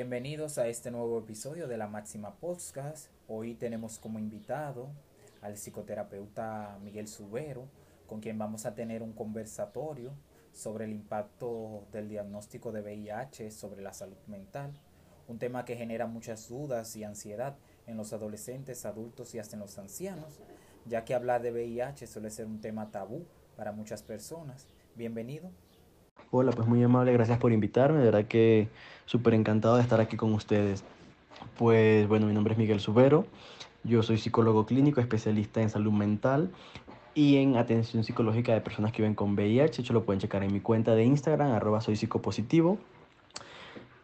Bienvenidos a este nuevo episodio de la Máxima Podcast. Hoy tenemos como invitado al psicoterapeuta Miguel Subero, con quien vamos a tener un conversatorio sobre el impacto del diagnóstico de VIH sobre la salud mental, un tema que genera muchas dudas y ansiedad en los adolescentes, adultos y hasta en los ancianos, ya que hablar de VIH suele ser un tema tabú para muchas personas. Bienvenido. Hola, pues muy amable, gracias por invitarme, de verdad que súper encantado de estar aquí con ustedes. Pues bueno, mi nombre es Miguel Subero, yo soy psicólogo clínico, especialista en salud mental y en atención psicológica de personas que viven con VIH. Hecho, lo pueden checar en mi cuenta de Instagram, arroba soy psicopositivo.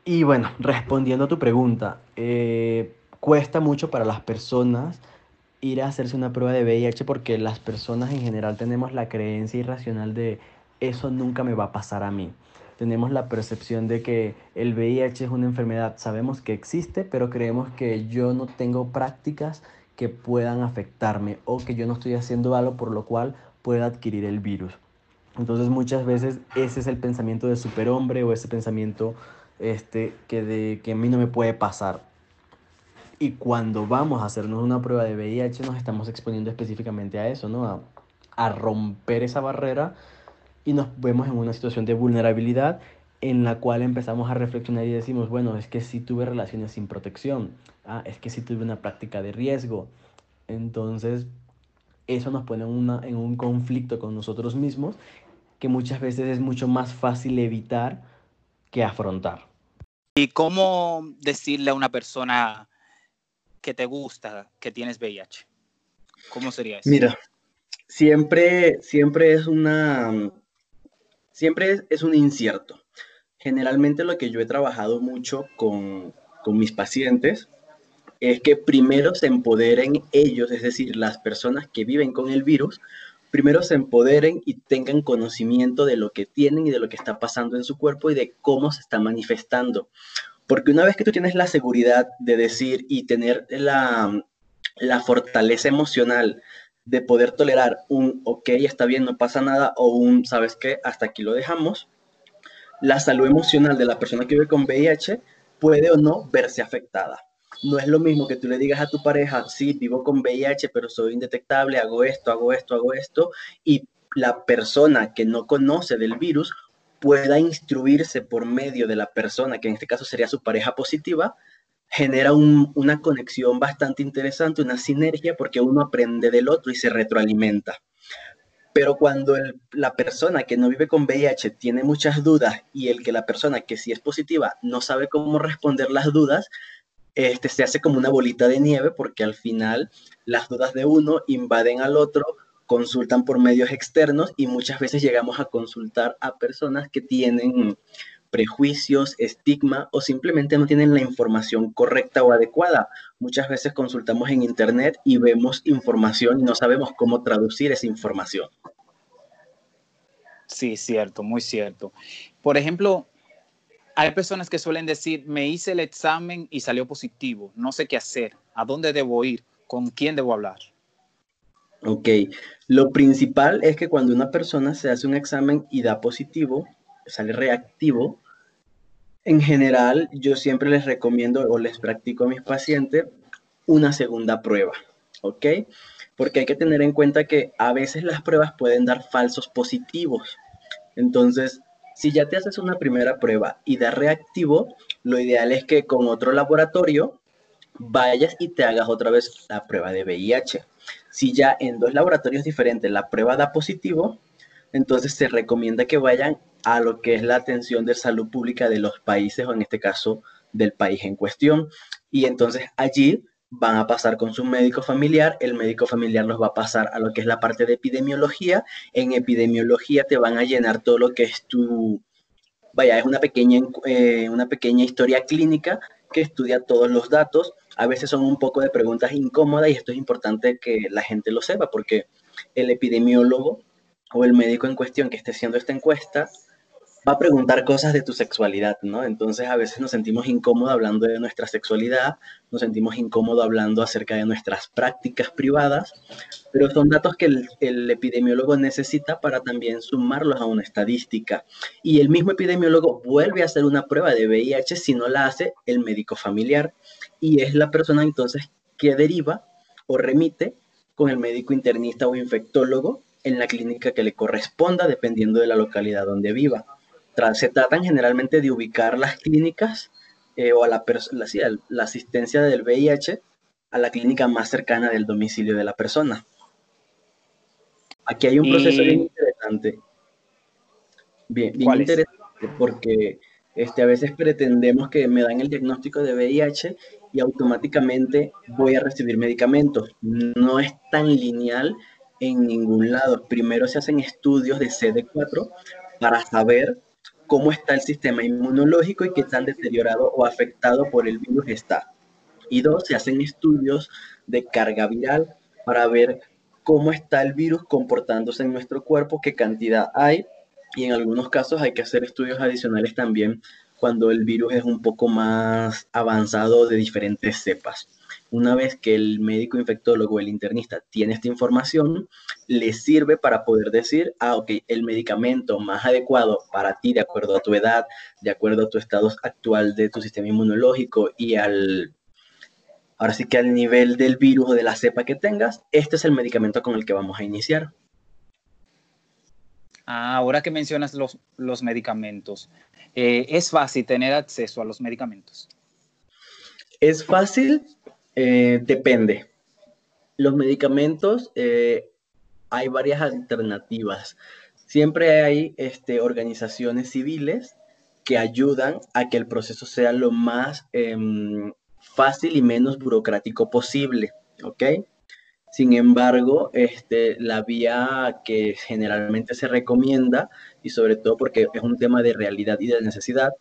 Y bueno, respondiendo a tu pregunta, eh, cuesta mucho para las personas ir a hacerse una prueba de VIH porque las personas en general tenemos la creencia irracional de eso nunca me va a pasar a mí. Tenemos la percepción de que el VIH es una enfermedad, sabemos que existe, pero creemos que yo no tengo prácticas que puedan afectarme o que yo no estoy haciendo algo por lo cual pueda adquirir el virus. Entonces muchas veces ese es el pensamiento de superhombre o ese pensamiento este, que, de, que a mí no me puede pasar. Y cuando vamos a hacernos una prueba de VIH nos estamos exponiendo específicamente a eso, ¿no? A, a romper esa barrera y nos vemos en una situación de vulnerabilidad en la cual empezamos a reflexionar y decimos, bueno, es que si tuve relaciones sin protección, ah, es que si tuve una práctica de riesgo. Entonces, eso nos pone en, una, en un conflicto con nosotros mismos que muchas veces es mucho más fácil evitar que afrontar. ¿Y cómo decirle a una persona que te gusta que tienes VIH? ¿Cómo sería eso? Mira, siempre, siempre es una, siempre es, un incierto. Generalmente lo que yo he trabajado mucho con, con mis pacientes es que primero se empoderen ellos, es decir, las personas que viven con el virus, primero se empoderen y tengan conocimiento de lo que tienen y de lo que está pasando en su cuerpo y de cómo se está manifestando. Porque una vez que tú tienes la seguridad de decir y tener la, la fortaleza emocional de poder tolerar un, ok, está bien, no pasa nada, o un, ¿sabes qué? Hasta aquí lo dejamos. La salud emocional de la persona que vive con VIH puede o no verse afectada. No es lo mismo que tú le digas a tu pareja, sí, vivo con VIH, pero soy indetectable, hago esto, hago esto, hago esto, y la persona que no conoce del virus pueda instruirse por medio de la persona, que en este caso sería su pareja positiva, genera una conexión bastante interesante, una sinergia, porque uno aprende del otro y se retroalimenta. Pero cuando la persona que no vive con VIH tiene muchas dudas y el que la persona que sí es positiva no sabe cómo responder las dudas, este, se hace como una bolita de nieve porque al final las dudas de uno invaden al otro, consultan por medios externos y muchas veces llegamos a consultar a personas que tienen prejuicios, estigma o simplemente no tienen la información correcta o adecuada. Muchas veces consultamos en Internet y vemos información y no sabemos cómo traducir esa información. Sí, cierto, muy cierto. Por ejemplo, hay personas que suelen decir, me hice el examen y salió positivo, no sé qué hacer, a dónde debo ir, con quién debo hablar. Ok, lo principal es que cuando una persona se hace un examen y da positivo, sale reactivo, en general, yo siempre les recomiendo o les practico a mis pacientes una segunda prueba, ¿ok? Porque hay que tener en cuenta que a veces las pruebas pueden dar falsos positivos. Entonces, si ya te haces una primera prueba y da reactivo, lo ideal es que con otro laboratorio vayas y te hagas otra vez la prueba de VIH. Si ya en dos laboratorios diferentes la prueba da positivo, entonces se recomienda que vayan a lo que es la atención de salud pública de los países o en este caso del país en cuestión. Y entonces allí van a pasar con su médico familiar, el médico familiar los va a pasar a lo que es la parte de epidemiología. En epidemiología te van a llenar todo lo que es tu, vaya, es una pequeña, eh, una pequeña historia clínica que estudia todos los datos. A veces son un poco de preguntas incómodas y esto es importante que la gente lo sepa porque el epidemiólogo o el médico en cuestión que esté haciendo esta encuesta va a preguntar cosas de tu sexualidad, ¿no? Entonces a veces nos sentimos incómodos hablando de nuestra sexualidad, nos sentimos incómodos hablando acerca de nuestras prácticas privadas, pero son datos que el, epidemiólogo necesita para también sumarlos a una estadística. Y el mismo epidemiólogo vuelve a hacer una prueba de VIH si no la hace el médico familiar y es la persona entonces que deriva o remite con el médico internista o infectólogo en la clínica que le corresponda dependiendo de la localidad donde viva se tratan generalmente de ubicar las clínicas eh, o a la, la, la, asistencia del VIH a la clínica más cercana del domicilio de la persona. Aquí hay un proceso bien interesante. Bien, bien interesante porque este, a veces pretendemos que me dan el diagnóstico de VIH y automáticamente voy a recibir medicamentos. No es tan lineal en ningún lado. Primero se hacen estudios de CD4 para saber cómo está el sistema inmunológico y qué tan deteriorado o afectado por el virus está. Y dos, se hacen estudios de carga viral para ver cómo está el virus comportándose en nuestro cuerpo, qué cantidad hay. Y en algunos casos hay que hacer estudios adicionales también cuando el virus es un poco más avanzado de diferentes cepas. Una vez que el médico infectólogo, el internista, tiene esta información, le sirve para poder decir, ah, ok, el medicamento más adecuado para ti, de acuerdo a tu edad, de acuerdo a tu estado actual de tu sistema inmunológico y al, ahora sí que al nivel del virus o de la cepa que tengas, este es el medicamento con el que vamos a iniciar. Ah, ahora que mencionas los, los medicamentos, eh, ¿es fácil tener acceso a los medicamentos? Es fácil eh, depende. Los medicamentos, eh, hay varias alternativas. Siempre hay este, organizaciones civiles que ayudan a que el proceso sea lo más em, fácil y menos burocrático posible, ¿ok? Sin embargo, este, la vía que generalmente se recomienda, y sobre todo porque es un tema de realidad y de necesidad,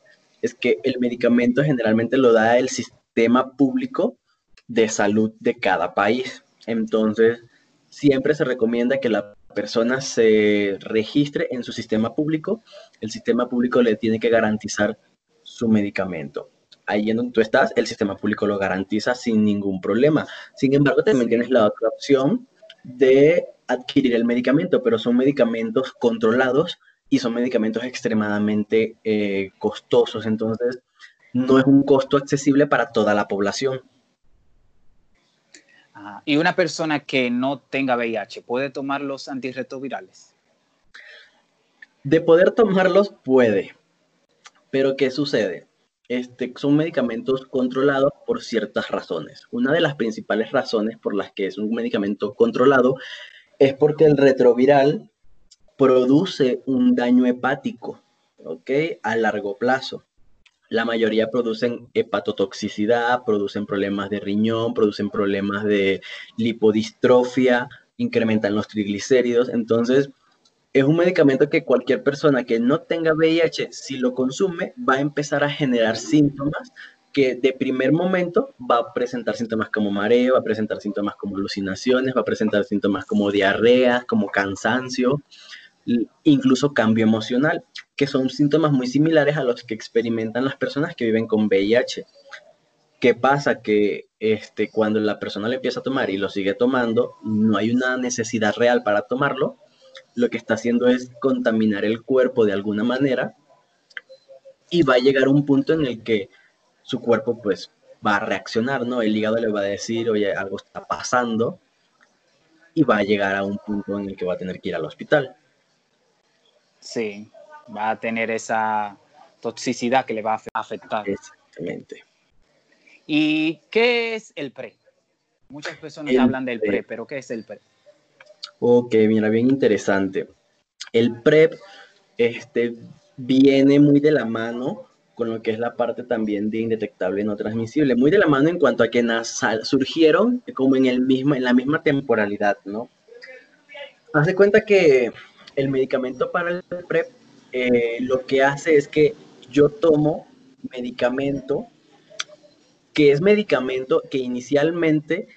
es que el medicamento generalmente lo da el sistema público de salud de cada país. Entonces, siempre se recomienda que la persona se registre en su sistema público. El sistema público le tiene que garantizar su medicamento. Ahí en donde tú estás, el sistema público lo garantiza sin ningún problema. Sin embargo, también tienes la otra opción de adquirir el medicamento, pero son medicamentos controlados y son medicamentos extremadamente eh, costosos. Entonces, no es un costo accesible para toda la población. Y una persona que no tenga VIH, ¿puede tomar los antirretrovirales? De poder tomarlos, puede. Pero ¿qué sucede? Este, son medicamentos controlados por ciertas razones. Una de las principales razones por las que es un medicamento controlado es porque el retroviral produce un daño hepático, ¿ok? A largo plazo. La mayoría producen hepatotoxicidad, producen problemas de riñón, producen problemas de lipodistrofia, incrementan los triglicéridos. Entonces, es un medicamento que cualquier persona que no tenga VIH, si lo consume, va a empezar a generar síntomas que de primer momento va a presentar síntomas como mareo, va a presentar síntomas como alucinaciones, va a presentar síntomas como diarrea, como cansancio, incluso cambio emocional que son síntomas muy similares a los que experimentan las personas que viven con VIH. ¿Qué pasa? Que este, cuando la persona le empieza a tomar y lo sigue tomando, no hay una necesidad real para tomarlo. Lo que está haciendo es contaminar el cuerpo de alguna manera y va a llegar un punto en el que su cuerpo pues va a reaccionar, ¿no? El hígado le va a decir, oye, algo está pasando y va a llegar a un punto en el que va a tener que ir al hospital. Sí, va a tener esa toxicidad que le va a afectar. Exactamente. ¿Y qué es el PRE? Muchas personas hablan del PRE, pero ¿qué es el PRE? Ok, mira, bien interesante. El PREP este, viene muy de la mano con lo que es la parte también de indetectable no transmisible, muy de la mano en cuanto a que surgieron como en, el mismo, en la misma temporalidad, ¿no? Haz de cuenta que el medicamento para el PrEP eh, lo que hace es que yo tomo medicamento, que es medicamento que inicialmente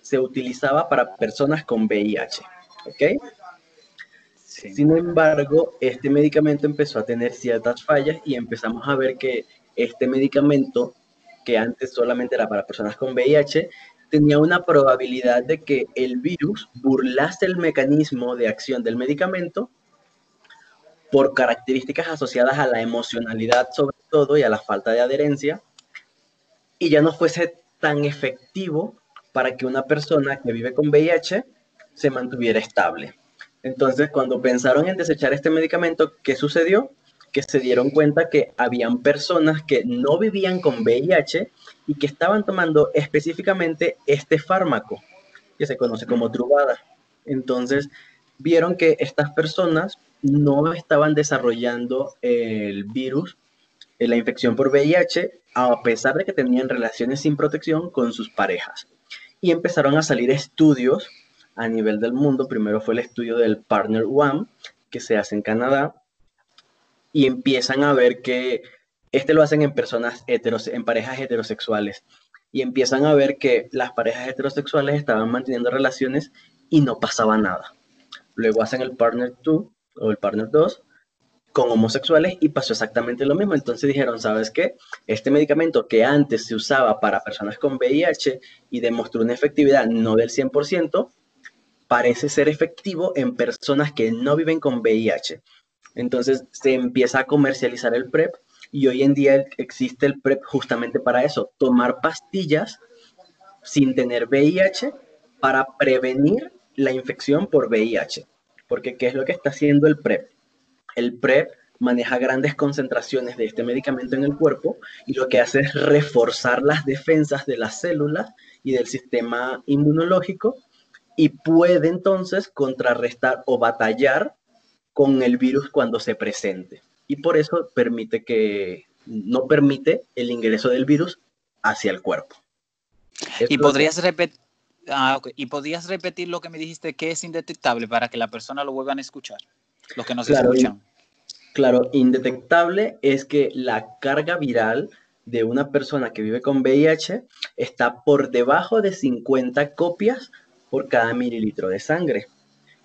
se utilizaba para personas con VIH, ¿ok? Sin embargo, este medicamento empezó a tener ciertas fallas y empezamos a ver que este medicamento, que antes solamente era para personas con VIH, tenía una probabilidad de que el virus burlase el mecanismo de acción del medicamento por características asociadas a la emocionalidad sobre todo y a la falta de adherencia, y ya no fuese tan efectivo para que una persona que vive con VIH se mantuviera estable. Entonces, cuando pensaron en desechar este medicamento, ¿qué sucedió? Que se dieron cuenta que habían personas que no vivían con VIH y que estaban tomando específicamente este fármaco, que se conoce como Truvada. Entonces, vieron que estas personas no estaban desarrollando el virus, eh, la infección por VIH, a pesar de que tenían relaciones sin protección con sus parejas. Y empezaron a salir estudios a nivel del mundo. Primero fue el estudio del Partner One, que se hace en Canadá, y empiezan a ver que este lo hacen en personas heteros, en parejas heterosexuales, y empiezan a ver que las parejas heterosexuales estaban manteniendo relaciones y no pasaba nada. Luego hacen el Partner 2 o el Partner 2 con homosexuales y pasó exactamente lo mismo. Entonces dijeron, ¿sabes qué? Este medicamento que antes se usaba para personas con VIH y demostró una efectividad no del 100%, parece ser efectivo en personas que no viven con VIH. Entonces se empieza a comercializar el PrEP y hoy en día existe el PrEP justamente para eso, tomar pastillas sin tener VIH para prevenir la infección por VIH. Porque ¿qué es lo que está haciendo el PrEP? El PrEP maneja grandes concentraciones de este medicamento en el cuerpo y lo que hace es reforzar las defensas de las células y del sistema inmunológico y puede entonces contrarrestar o batallar con el virus cuando se presente. Y por eso permite que no permite el ingreso del virus hacia el cuerpo. y podrías repetir ah, y podrías repetir lo que me dijiste que es indetectable para que la persona lo vuelvan a escuchar, los que nos claro, escuchan. Claro, indetectable es que la carga viral de una persona que vive con VIH está por debajo de 50 copias por cada mililitro de sangre.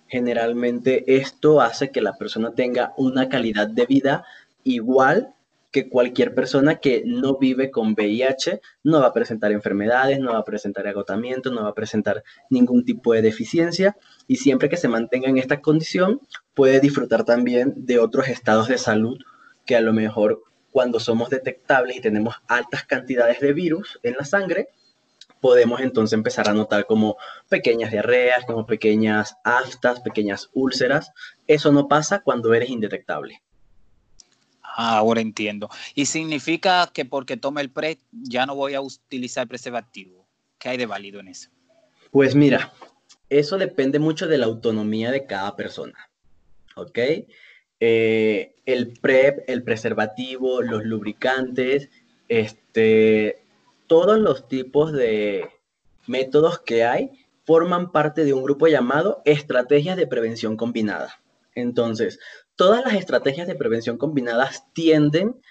Generalmente esto hace que la persona tenga una calidad de vida igual que cualquier persona que no vive con VIH, no va a presentar enfermedades, no va a presentar agotamiento, no va a presentar ningún tipo de deficiencia y siempre que se mantenga en esta condición puede disfrutar también de otros estados de salud que a lo mejor cuando somos detectables y tenemos altas cantidades de virus en la sangre, podemos entonces empezar a notar como pequeñas diarreas, como pequeñas aftas, pequeñas úlceras. Eso no pasa cuando eres indetectable. Ah, ahora entiendo. ¿Y significa que porque tome el PRE ya no voy a utilizar preservativo? ¿Qué hay de válido en eso? Pues mira, eso depende mucho de la autonomía de cada persona. ¿Ok? Eh, el PrEP, el preservativo, los lubricantes, este, todos los tipos de métodos que hay forman parte de un grupo llamado estrategias de prevención combinada. Entonces, todas las estrategias de prevención combinadas tienden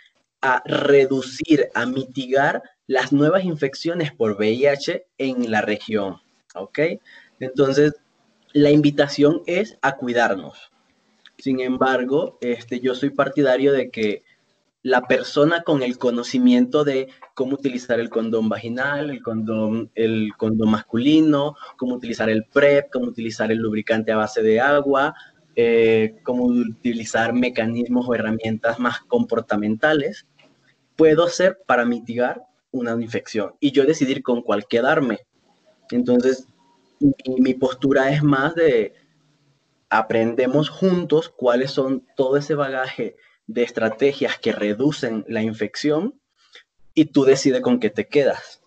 a reducir, a mitigar las nuevas infecciones por VIH en la región. ¿Ok? Entonces, la invitación es a cuidarnos. Sin embargo, este, yo soy partidario de que la persona con el conocimiento de cómo utilizar el condón vaginal, el condón, el condón masculino, cómo utilizar el PrEP, cómo utilizar el lubricante a base de agua, eh, cómo utilizar mecanismos o herramientas más comportamentales, puedo hacer para mitigar una infección y yo decidir con cuál quedarme. Entonces, mi postura es más de aprendemos juntos cuáles son todo ese bagaje de estrategias que reducen la infección y tú decides con qué te quedas.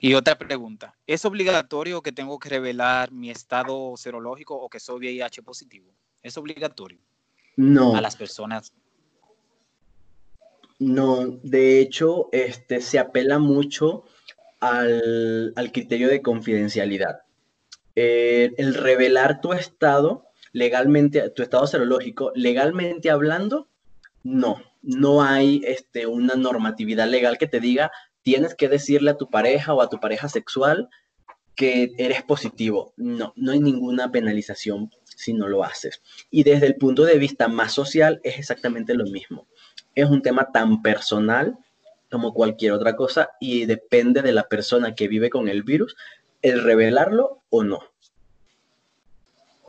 Y otra pregunta, ¿es obligatorio que tengo que revelar mi estado serológico o que soy VIH positivo? ¿Es obligatorio? No. A las personas. No, de hecho, este, se apela mucho al, criterio de confidencialidad. Eh, el revelar tu estado legalmente, tu estado serológico, legalmente hablando, no, no hay este, una normatividad legal que te diga tienes que decirle a tu pareja o a tu pareja sexual que eres positivo. No, no hay ninguna penalización si no lo haces. Y desde el punto de vista más social es exactamente lo mismo. Es un tema tan personal como cualquier otra cosa y depende de la persona que vive con el virus el revelarlo o no.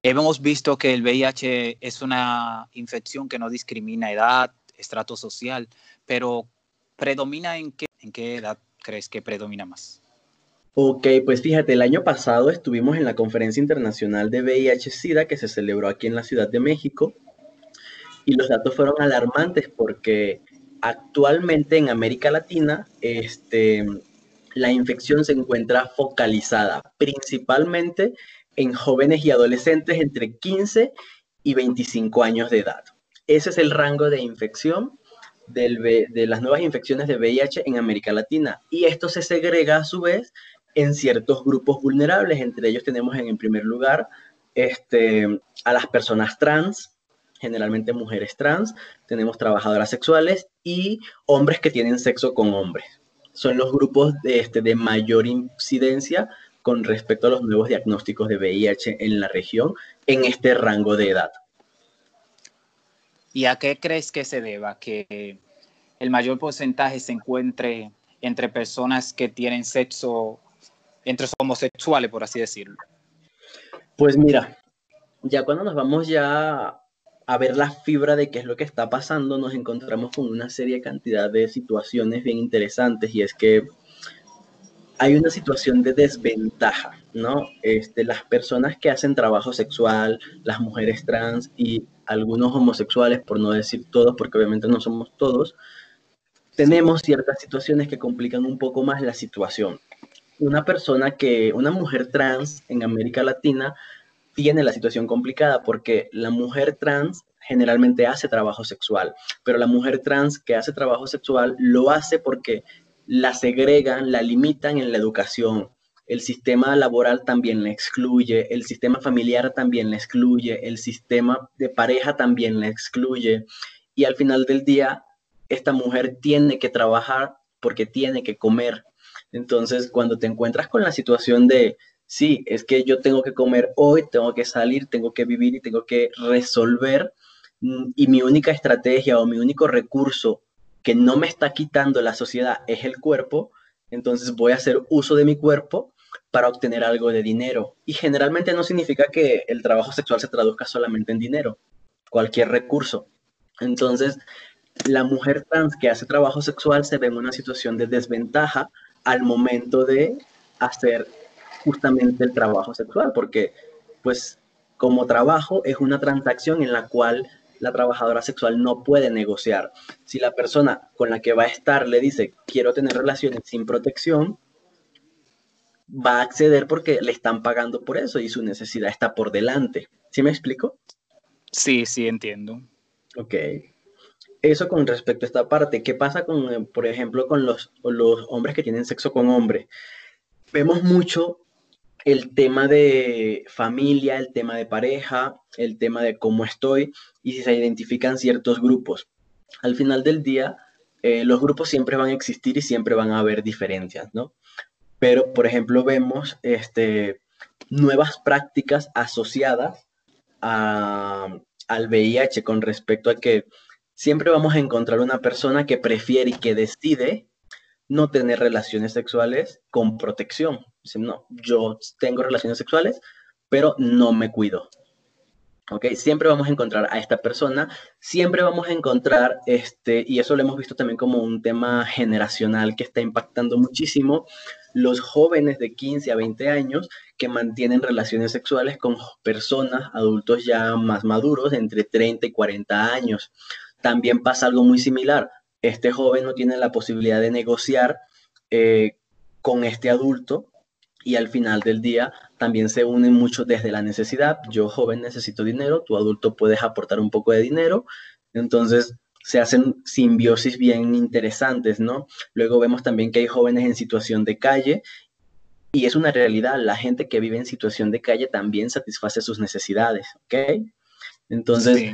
Hemos visto que el VIH es una infección que no discrimina edad, estrato social, pero ¿predomina en qué, en qué edad crees que predomina más? Ok, pues fíjate, el año pasado estuvimos en la Conferencia Internacional de VIH-Sida que se celebró aquí en la Ciudad de México y los datos fueron alarmantes porque actualmente en América Latina este, la infección se encuentra focalizada principalmente en jóvenes y adolescentes entre 15 y 25 años de edad. Ese es el rango de infección de las nuevas infecciones de VIH en América Latina. Y esto se segrega a su vez en ciertos grupos vulnerables. Entre ellos tenemos en, primer lugar este, a las personas trans, generalmente mujeres trans, tenemos trabajadoras sexuales y hombres que tienen sexo con hombres. Son los grupos de, este, de mayor incidencia con respecto a los nuevos diagnósticos de VIH en la región en este rango de edad. ¿Y a qué crees que se deba que el mayor porcentaje se encuentre entre personas que tienen sexo, entre homosexuales, por así decirlo? Pues mira, ya cuando nos vamos ya a ver la fibra de qué es lo que está pasando, nos encontramos con una serie cantidad de situaciones bien interesantes y es que hay una situación de desventaja, ¿no? Este, las personas que hacen trabajo sexual, las mujeres trans y algunos homosexuales, por no decir todos, porque obviamente no somos todos, tenemos ciertas situaciones que complican un poco más la situación. Una persona que, una mujer trans en América Latina tiene la situación complicada porque la mujer trans generalmente hace trabajo sexual, pero la mujer trans que hace trabajo sexual lo hace porque la segregan, la limitan en la educación. El sistema laboral también la excluye, el sistema familiar también la excluye, el sistema de pareja también la excluye. Y al final del día, esta mujer tiene que trabajar porque tiene que comer. Entonces, cuando te encuentras con la situación de, sí, es que yo tengo que comer hoy, tengo que salir, tengo que vivir y tengo que resolver, mm, y mi única estrategia o mi único recurso que no me está quitando la sociedad es el cuerpo, entonces voy a hacer uso de mi cuerpo para obtener algo de dinero. Y generalmente no significa que el trabajo sexual se traduzca solamente en dinero, cualquier recurso. Entonces, la mujer trans que hace trabajo sexual se ve en una situación de desventaja al momento de hacer justamente el trabajo sexual, porque pues como trabajo es una transacción en la cual la trabajadora sexual no puede negociar. Si la persona con la que va a estar le dice, quiero tener relaciones sin protección, va a acceder porque le están pagando por eso y su necesidad está por delante. ¿Sí me explico? Sí, sí, entiendo. Ok. Eso con respecto a esta parte. ¿Qué pasa con, por ejemplo, con los, los hombres que tienen sexo con hombres? Vemos mucho el tema de familia, el tema de pareja, el tema de cómo estoy y si se identifican ciertos grupos. Al final del día, eh, los grupos siempre van a existir y siempre van a haber diferencias, ¿no? Pero, por ejemplo, vemos este, nuevas prácticas asociadas al VIH con respecto a que siempre vamos a encontrar una persona que prefiere y que decide no tener relaciones sexuales con protección. No, yo tengo relaciones sexuales, pero no me cuido. ¿Ok? Siempre vamos a encontrar a esta persona, siempre vamos a encontrar, este, y eso lo hemos visto también como un tema generacional que está impactando muchísimo, los jóvenes de 15 a 20 años que mantienen relaciones sexuales con personas, adultos ya más maduros, entre 30 y 40 años. También pasa algo muy similar. Este joven no tiene la posibilidad de negociar eh, con este adulto y al final del día también se unen mucho desde la necesidad. Yo joven necesito dinero, tu adulto puedes aportar un poco de dinero, entonces se hacen simbiosis bien interesantes, ¿no? Luego vemos también que hay jóvenes en situación de calle y es una realidad, la gente que vive en situación de calle también satisface sus necesidades, ¿ok? Entonces,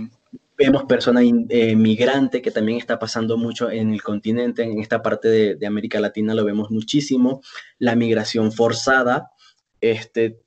vemos personas eh, migrantes que también está pasando mucho en el continente, en esta parte de, América Latina lo vemos muchísimo, la migración forzada, este,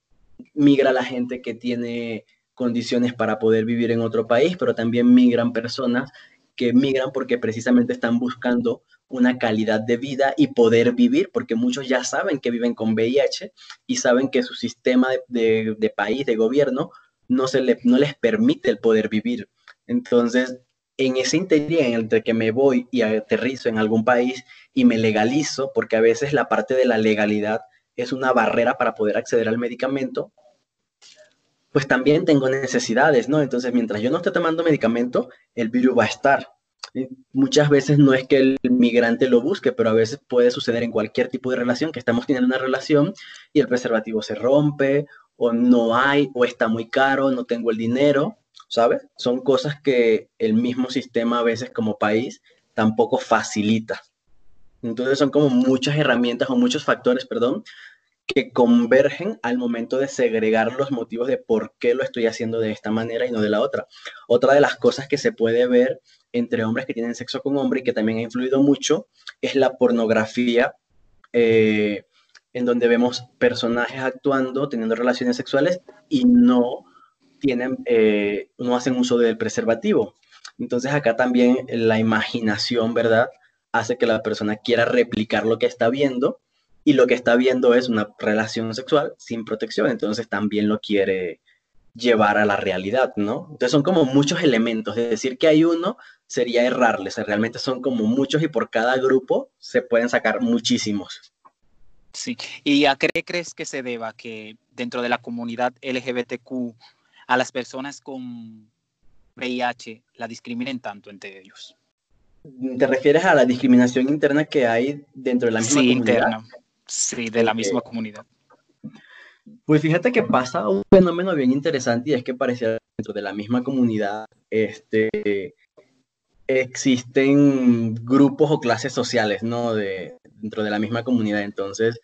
migra la gente que tiene condiciones para poder vivir en otro país, pero también migran personas que migran porque precisamente están buscando una calidad de vida y poder vivir, porque muchos ya saben que viven con VIH y saben que su sistema de, país, de gobierno, no, se le, no les permite el poder vivir. Entonces, en ese interior en el que me voy y aterrizo en algún país y me legalizo, porque a veces la parte de la legalidad es una barrera para poder acceder al medicamento, pues también tengo necesidades, ¿no? Entonces, mientras yo no esté tomando medicamento, el virus va a estar. Muchas veces no es que el migrante lo busque, pero a veces puede suceder en cualquier tipo de relación, que estamos teniendo una relación y el preservativo se rompe, o no hay, o está muy caro, no tengo el dinero, ¿sabes? Son cosas que el mismo sistema a veces como país tampoco facilita. Entonces son como muchas herramientas o muchos factores, perdón, que convergen al momento de segregar los motivos de por qué lo estoy haciendo de esta manera y no de la otra. Otra de las cosas que se puede ver entre hombres que tienen sexo con hombre y que también ha influido mucho es la pornografía, eh, en donde vemos personajes actuando, teniendo relaciones sexuales y no tienen, eh, no hacen uso del preservativo. Entonces acá también la imaginación, ¿verdad? Hace que la persona quiera replicar lo que está viendo y lo que está viendo es una relación sexual sin protección, entonces también lo quiere llevar a la realidad, ¿no? Entonces son como muchos elementos, es decir, que hay uno sería errarles, realmente son como muchos y por cada grupo se pueden sacar muchísimos. Sí, ¿y a qué crees que se deba que dentro de la comunidad LGBTQ a las personas con VIH la discriminen tanto entre ellos? ¿Te refieres a la discriminación interna que hay dentro de la misma sí, comunidad? interna. Sí, de la misma comunidad. Pues fíjate que pasa un fenómeno bien interesante y es que parece dentro de la misma comunidad este, existen grupos o clases sociales, ¿no? De, dentro de la misma comunidad. Entonces,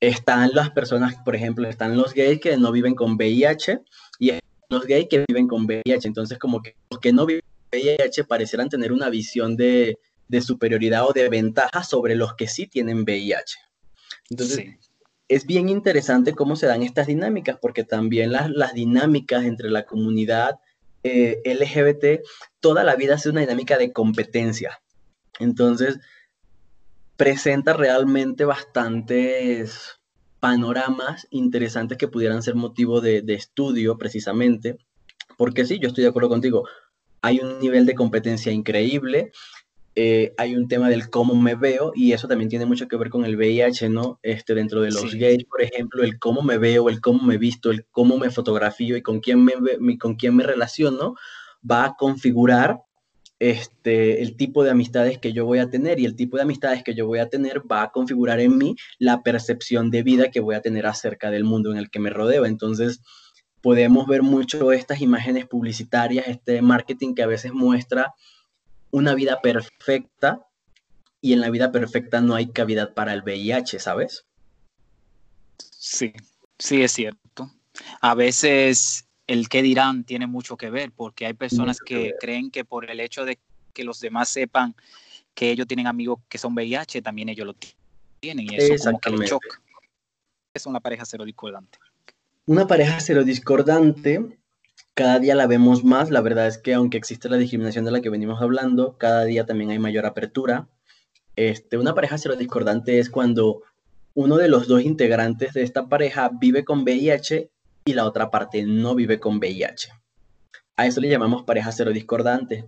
están las personas, por ejemplo, están los gays que no viven con VIH y los gays que viven con VIH. Entonces, como que los que no viven con VIH parecieran tener una visión de, de superioridad o de ventaja sobre los que sí tienen VIH. Entonces, es bien interesante cómo se dan estas dinámicas, porque también las, las dinámicas entre la comunidad eh, LGBT, toda la vida ha sido una dinámica de competencia. Entonces, presenta realmente bastantes panoramas interesantes que pudieran ser motivo de, de estudio precisamente, porque sí, yo estoy de acuerdo contigo, hay un nivel de competencia increíble, eh, hay un tema del cómo me veo y eso también tiene mucho que ver con el VIH, ¿no? Este, dentro de los gays, por ejemplo, el cómo me veo, el cómo me visto, el cómo me fotografío y con quién me, con quién me relaciono, va a configurar este, el tipo de amistades que yo voy a tener y el tipo de amistades que yo voy a tener va a configurar en mí la percepción de vida que voy a tener acerca del mundo en el que me rodeo. Entonces, podemos ver mucho estas imágenes publicitarias, este marketing que a veces muestra una vida perfecta y en la vida perfecta no hay cavidad para el VIH, ¿sabes? Sí, sí es cierto. A veces el qué dirán tiene mucho que ver porque hay personas que, creen que por el hecho de que los demás sepan que ellos tienen amigos que son VIH, también ellos lo tienen y eso como que le choca. Es una pareja discordante. Una pareja discordante cada día la vemos más. La verdad es que aunque existe la discriminación de la que venimos hablando, cada día también hay mayor apertura. Este, una pareja cero discordante es cuando uno de los dos integrantes de esta pareja vive con VIH y la otra parte no vive con VIH. A eso le llamamos pareja cero discordante.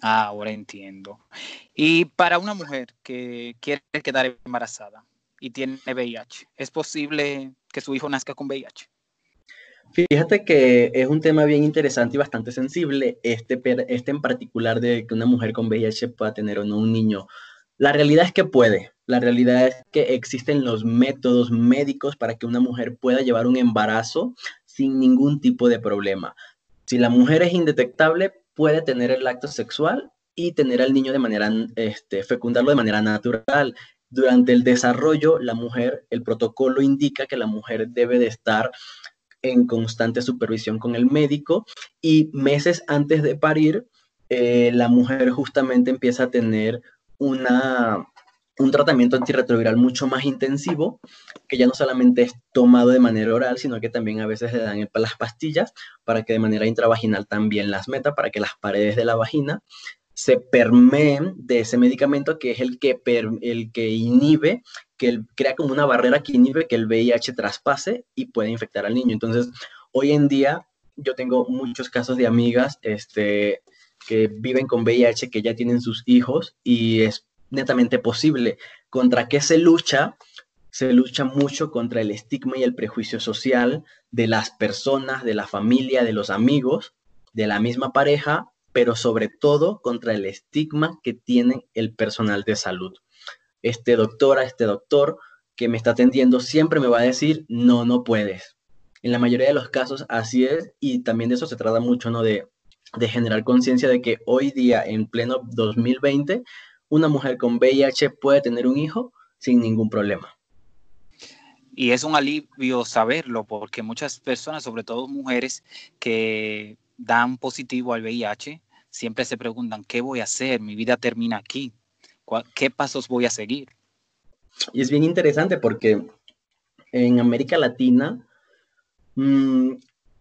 Ah, ahora entiendo. Y para una mujer que quiere quedar embarazada y tiene VIH, ¿es posible que su hijo nazca con VIH? Fíjate que es un tema bien interesante y bastante sensible, este, este en particular de que una mujer con VIH pueda tener o no un niño. La realidad es que puede, la realidad es que existen los métodos médicos para que una mujer pueda llevar un embarazo sin ningún tipo de problema. Si la mujer es indetectable, puede tener el acto sexual y tener al niño de manera, este, fecundarlo de manera natural. Durante el desarrollo, la mujer, el protocolo indica que la mujer debe de estar en constante supervisión con el médico y meses antes de parir, eh, la mujer justamente empieza a tener una, un tratamiento antirretroviral mucho más intensivo, que ya no solamente es tomado de manera oral, sino que también a veces le dan las pastillas para que de manera intravaginal también las meta, para que las paredes de la vagina se permeen de ese medicamento que es el que, el que inhibe, que crea como una barrera que inhibe que el VIH traspase y puede infectar al niño. Entonces, hoy en día yo tengo muchos casos de amigas este, que viven con VIH, que ya tienen sus hijos y es netamente posible. ¿Contra qué se lucha? Se lucha mucho contra el estigma y el prejuicio social de las personas, de la familia, de los amigos, de la misma pareja, pero sobre todo contra el estigma que tiene el personal de salud. Este doctora, este doctor que me está atendiendo siempre me va a decir, no, no puedes. En la mayoría de los casos así es y también de eso se trata mucho, ¿no? De, de generar conciencia de que hoy día, en pleno 2020, una mujer con VIH puede tener un hijo sin ningún problema. Y es un alivio saberlo porque muchas personas, sobre todo mujeres que dan positivo al VIH, siempre se preguntan, ¿qué voy a hacer? Mi vida termina aquí. ¿Qué pasos voy a seguir? Y es bien interesante porque en América Latina mm,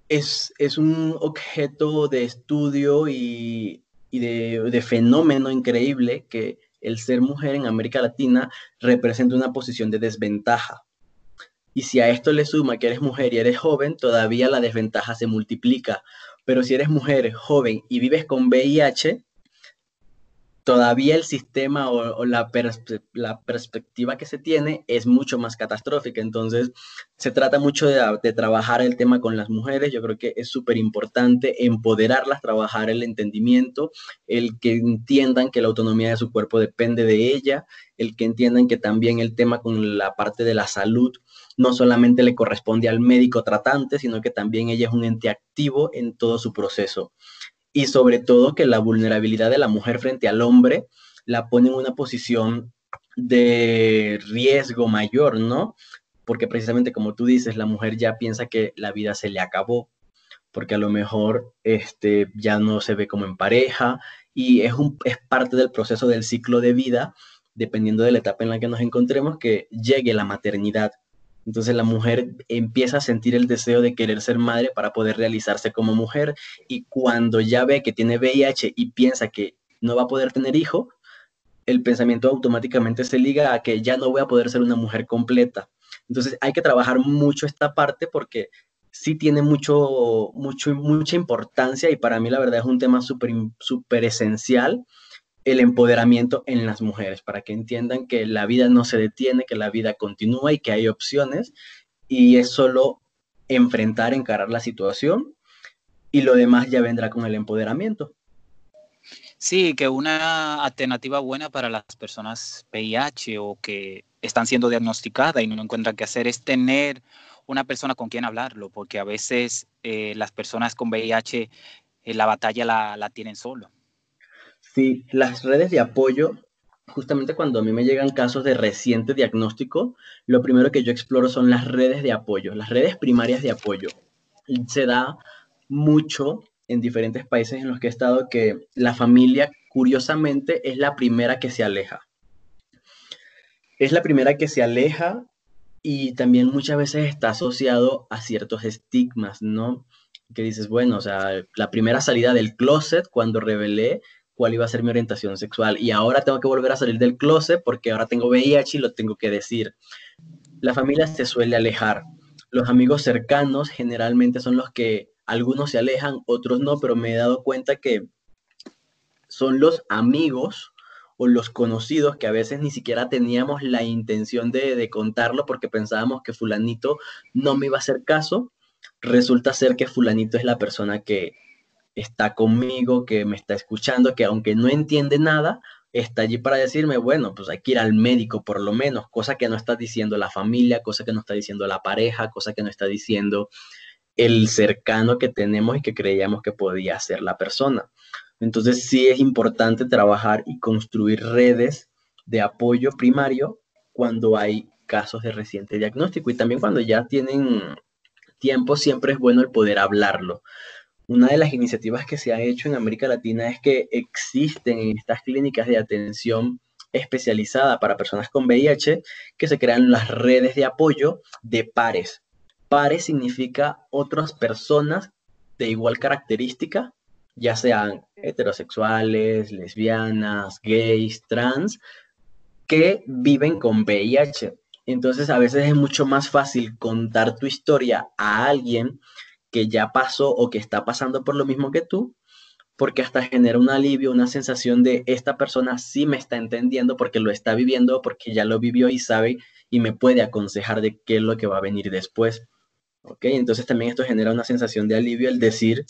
es, es, un objeto de estudio y y de, fenómeno increíble que el ser mujer en América Latina representa una posición de desventaja. Y si a esto le suma que eres mujer y eres joven, todavía la desventaja se multiplica. Pero si eres mujer, joven y vives con VIH, todavía el sistema o, la, perspectiva que se tiene es mucho más catastrófica. Entonces, se trata mucho de, trabajar el tema con las mujeres. Yo creo que es súper importante empoderarlas, trabajar el entendimiento, el que entiendan que la autonomía de su cuerpo depende de ella, el que entiendan que también el tema con la parte de la salud no solamente le corresponde al médico tratante, sino que también ella es un ente activo en todo su proceso y sobre todo que la vulnerabilidad de la mujer frente al hombre la pone en una posición de riesgo mayor, ¿no? Porque precisamente como tú dices, la mujer ya piensa que la vida se le acabó, porque a lo mejor este, ya no se ve como en pareja y es, un, es parte del proceso del ciclo de vida, dependiendo de la etapa en la que nos encontremos, que llegue la maternidad. Entonces la mujer empieza a sentir el deseo de querer ser madre para poder realizarse como mujer y cuando ya ve que tiene VIH y piensa que no va a poder tener hijo, el pensamiento automáticamente se liga a que ya no voy a poder ser una mujer completa. Entonces hay que trabajar mucho esta parte porque sí tiene mucho, mucho, mucha importancia y para mí la verdad es un tema súper super esencial el empoderamiento en las mujeres, para que entiendan que la vida no se detiene, que la vida continúa y que hay opciones y es solo enfrentar, encarar la situación y lo demás ya vendrá con el empoderamiento. Sí, que una alternativa buena para las personas VIH o que están siendo diagnosticadas y no encuentran qué hacer es tener una persona con quien hablarlo, porque a veces eh, las personas con VIH eh, la batalla la, la tienen solo. Sí, las redes de apoyo, justamente cuando a mí me llegan casos de reciente diagnóstico, lo primero que yo exploro son las redes de apoyo, las redes primarias de apoyo. Se da mucho en diferentes países en los que he estado que la familia, curiosamente, es la primera que se aleja. Es la primera que se aleja y también muchas veces está asociado a ciertos estigmas, ¿no? Que dices, bueno, o sea, la primera salida del closet cuando revelé cuál iba a ser mi orientación sexual. Y ahora tengo que volver a salir del closet porque ahora tengo VIH y lo tengo que decir. La familia se suele alejar. Los amigos cercanos generalmente son los que algunos se alejan, otros no, pero me he dado cuenta que son los amigos o los conocidos que a veces ni siquiera teníamos la intención de, de, contarlo porque pensábamos que fulanito no me iba a hacer caso. Resulta ser que fulanito es la persona que está conmigo, que me está escuchando, que aunque no entiende nada, está allí para decirme, bueno, pues hay que ir al médico por lo menos, cosa que no está diciendo la familia, cosa que no está diciendo la pareja, cosa que no está diciendo el cercano que tenemos y que creíamos que podía ser la persona. Entonces sí es importante trabajar y construir redes de apoyo primario cuando hay casos de reciente diagnóstico y también cuando ya tienen tiempo siempre es bueno el poder hablarlo una de las iniciativas que se ha hecho en América Latina es que existen en estas clínicas de atención especializada para personas con VIH que se crean las redes de apoyo de pares. Pares significa otras personas de igual característica, ya sean heterosexuales, lesbianas, gays, trans, que viven con VIH. Entonces a veces es mucho más fácil contar tu historia a alguien que ya pasó o que está pasando por lo mismo que tú, porque hasta genera un alivio, una sensación de esta persona sí me está entendiendo porque lo está viviendo, porque ya lo vivió y sabe y me puede aconsejar de qué es lo que va a venir después. ¿Ok? Entonces también esto genera una sensación de alivio el decir,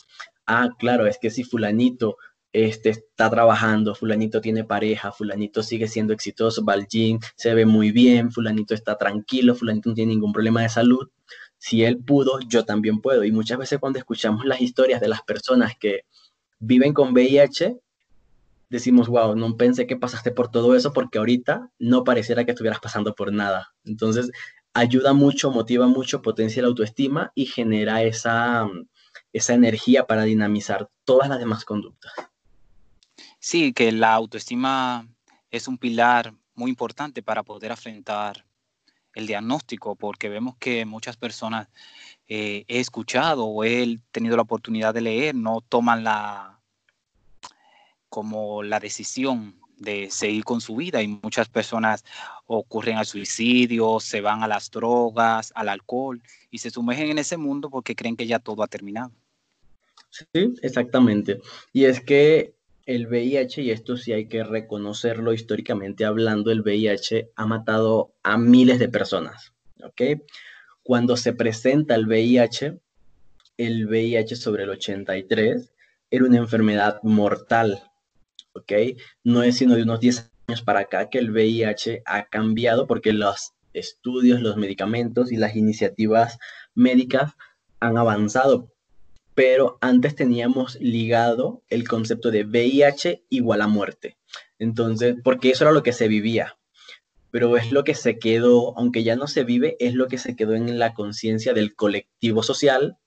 ah, claro, es que si fulanito este, está trabajando, fulanito tiene pareja, fulanito sigue siendo exitoso, va se ve muy bien, fulanito está tranquilo, fulanito no tiene ningún problema de salud. Si él pudo, yo también puedo. Y muchas veces cuando escuchamos las historias de las personas que viven con VIH, decimos, wow, no pensé que pasaste por todo eso porque ahorita no pareciera que estuvieras pasando por nada. Entonces, ayuda mucho, motiva mucho, potencia la autoestima y genera esa, esa energía para dinamizar todas las demás conductas. Sí, que la autoestima es un pilar muy importante para poder afrontar el diagnóstico, porque vemos que muchas personas eh, he escuchado o he tenido la oportunidad de leer no toman la como la decisión de seguir con su vida y muchas personas ocurren al suicidio, se van a las drogas, al alcohol y se sumergen en ese mundo porque creen que ya todo ha terminado. Sí, exactamente. Y es que el VIH, y esto sí hay que reconocerlo históricamente hablando, el VIH ha matado a miles de personas, ¿ok? Cuando se presenta el VIH, el VIH sobre el 83 era una enfermedad mortal, ¿ok? No es sino de unos 10 años para acá que el VIH ha cambiado porque los estudios, los medicamentos y las iniciativas médicas han avanzado pero antes teníamos ligado el concepto de VIH igual a muerte. Entonces, porque eso era lo que se vivía, pero es lo que se quedó, aunque ya no se vive, es lo que se quedó en la conciencia del colectivo social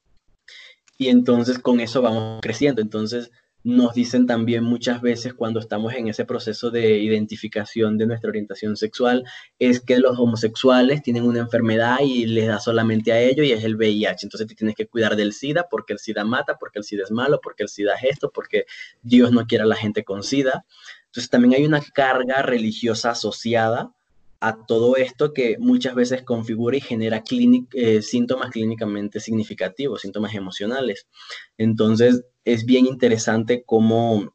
y entonces con eso vamos creciendo. Entonces, nos dicen también muchas veces cuando estamos en ese proceso de identificación de nuestra orientación sexual, es que los homosexuales tienen una enfermedad y les da solamente a ellos y es el VIH. Entonces te tienes que cuidar del SIDA porque el SIDA mata, porque el SIDA es malo, porque el SIDA es esto, porque Dios no quiere a la gente con SIDA. Entonces también hay una carga religiosa asociada a todo esto que muchas veces configura y genera eh, síntomas clínicamente significativos, síntomas emocionales. Entonces, es bien interesante cómo,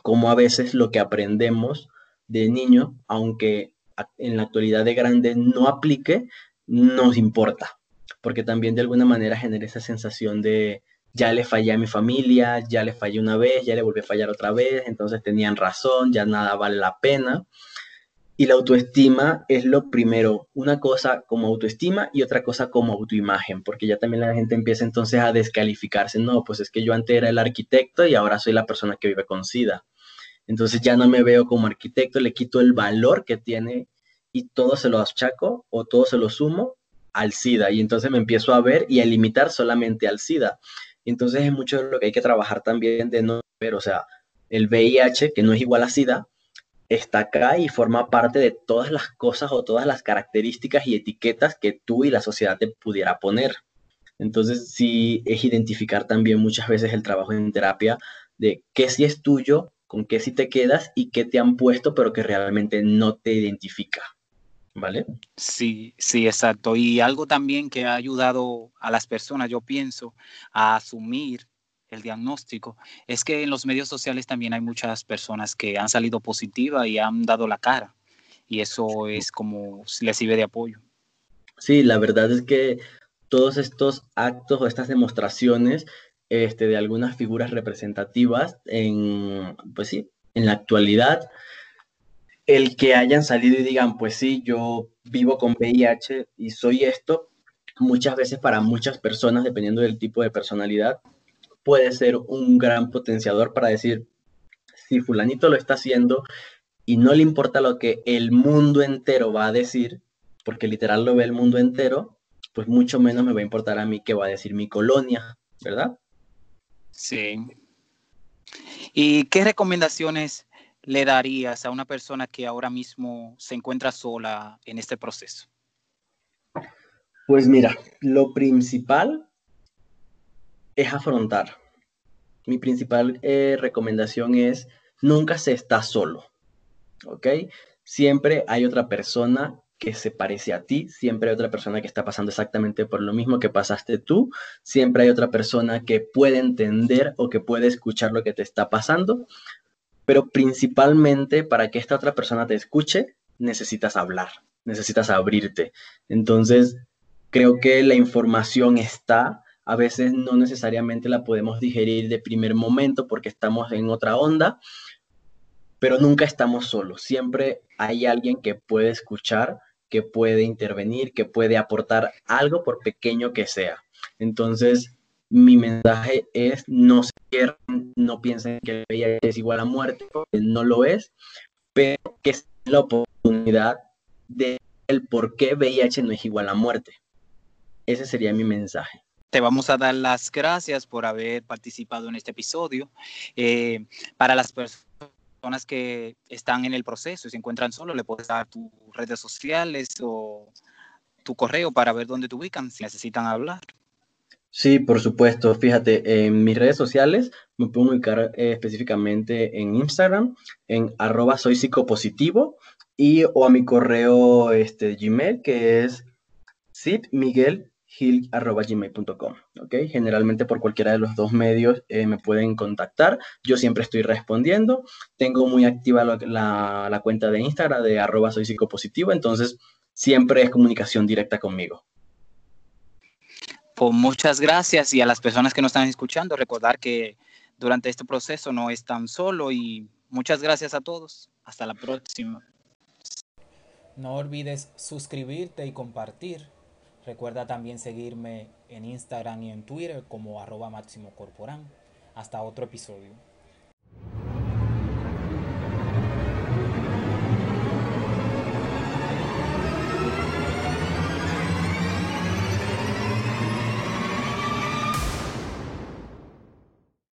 cómo a veces lo que aprendemos de niño, aunque en la actualidad de grande no aplique, nos importa, porque también de alguna manera genera esa sensación de ya le fallé a mi familia, ya le fallé una vez, ya le volví a fallar otra vez, entonces tenían razón, ya nada vale la pena. Y la autoestima es lo primero, una cosa como autoestima y otra cosa como autoimagen, porque ya también la gente empieza entonces a descalificarse. No, pues es que yo antes era el arquitecto y ahora soy la persona que vive con SIDA. Entonces ya no me veo como arquitecto, le quito el valor que tiene y todo se lo achaco o todo se lo sumo al SIDA. Y entonces me empiezo a ver y a limitar solamente al SIDA. Entonces es mucho lo que hay que trabajar también de no ver, o sea, el VIH, que no es igual a SIDA, está acá y forma parte de todas las cosas o todas las características y etiquetas que tú y la sociedad te pudiera poner. Entonces, sí es identificar también muchas veces el trabajo en terapia de qué sí es tuyo, con qué sí te quedas y qué te han puesto, pero que realmente no te identifica. ¿Vale? Sí, sí, exacto. Y algo también que ha ayudado a las personas, yo pienso, a asumir el diagnóstico, es que en los medios sociales también hay muchas personas que han salido positivas y han dado la cara. Y eso es como les sirve de apoyo. Sí, la verdad es que todos estos actos o estas demostraciones este, de algunas figuras representativas en, pues sí, en la actualidad, el que hayan salido y digan, pues sí, yo vivo con VIH y soy esto, muchas veces para muchas personas, dependiendo del tipo de personalidad, puede ser un gran potenciador para decir, si fulanito lo está haciendo y no le importa lo que el mundo entero va a decir, porque literal lo ve el mundo entero, pues mucho menos me va a importar a mí qué va a decir mi colonia, ¿verdad? Sí. ¿Y qué recomendaciones le darías a una persona que ahora mismo se encuentra sola en este proceso? Pues mira, lo principal es afrontar. Mi principal eh, recomendación es nunca se está solo, ¿ok? Siempre hay otra persona que se parece a ti, siempre hay otra persona que está pasando exactamente por lo mismo que pasaste tú, siempre hay otra persona que puede entender o que puede escuchar lo que te está pasando, pero principalmente para que esta otra persona te escuche, necesitas hablar, necesitas abrirte. Entonces, creo que la información está, a veces no necesariamente la podemos digerir de primer momento porque estamos en otra onda, pero nunca estamos solos, siempre hay alguien que puede escuchar que puede intervenir, que puede aportar algo por pequeño que sea. Entonces, mi mensaje es no se cierren, no piensen que el VIH es igual a muerte, porque no lo es, pero que es la oportunidad de el por qué VIH no es igual a muerte. Ese sería mi mensaje. Te vamos a dar las gracias por haber participado en este episodio. Eh, para las personas que están en el proceso y se encuentran solos, le puedes dar tus redes sociales o tu correo para ver dónde te ubican si necesitan hablar. Sí, por supuesto. Fíjate, en mis redes sociales me puedo ubicar eh, específicamente en Instagram, en arroba soy psicopositivo, y o a mi correo este, Gmail, que es Miguel gmail.com ¿ok? Generalmente por cualquiera de los dos medios eh, me pueden contactar. Yo siempre estoy respondiendo. Tengo muy activa la, cuenta de Instagram de arroba soy psicopositivo, entonces siempre es comunicación directa conmigo. Pues muchas gracias y a las personas que nos están escuchando, recordar que durante este proceso no es tan solo y muchas gracias a todos. Hasta la próxima. No olvides suscribirte y compartir. Recuerda también seguirme en Instagram y en Twitter como arroba máximo corporán. Hasta otro episodio.